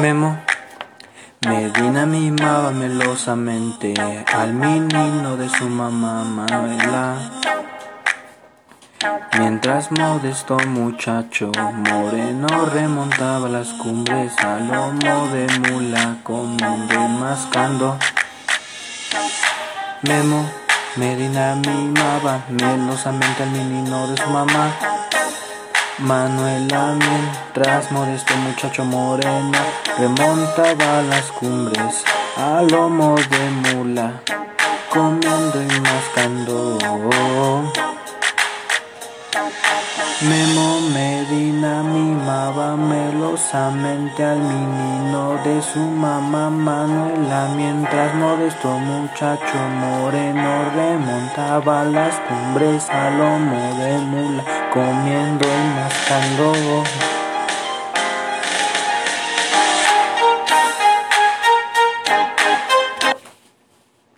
Memo Medina mimaba melosamente al menino de su mamá Manuela. Mientras modesto muchacho moreno remontaba las cumbres a lomo de mula comiendo y mascando. Memo Medina mimaba melosamente al menino de su mamá Manuela mientras modesto muchacho moreno remontaba las cumbres a lomo de mula, comiendo y mascando. Memo Medina mimaba melosamente al menino de su mamá Manuela mientras modesto muchacho moreno remontaba las cumbres a lomo de mula comiendo y mascando.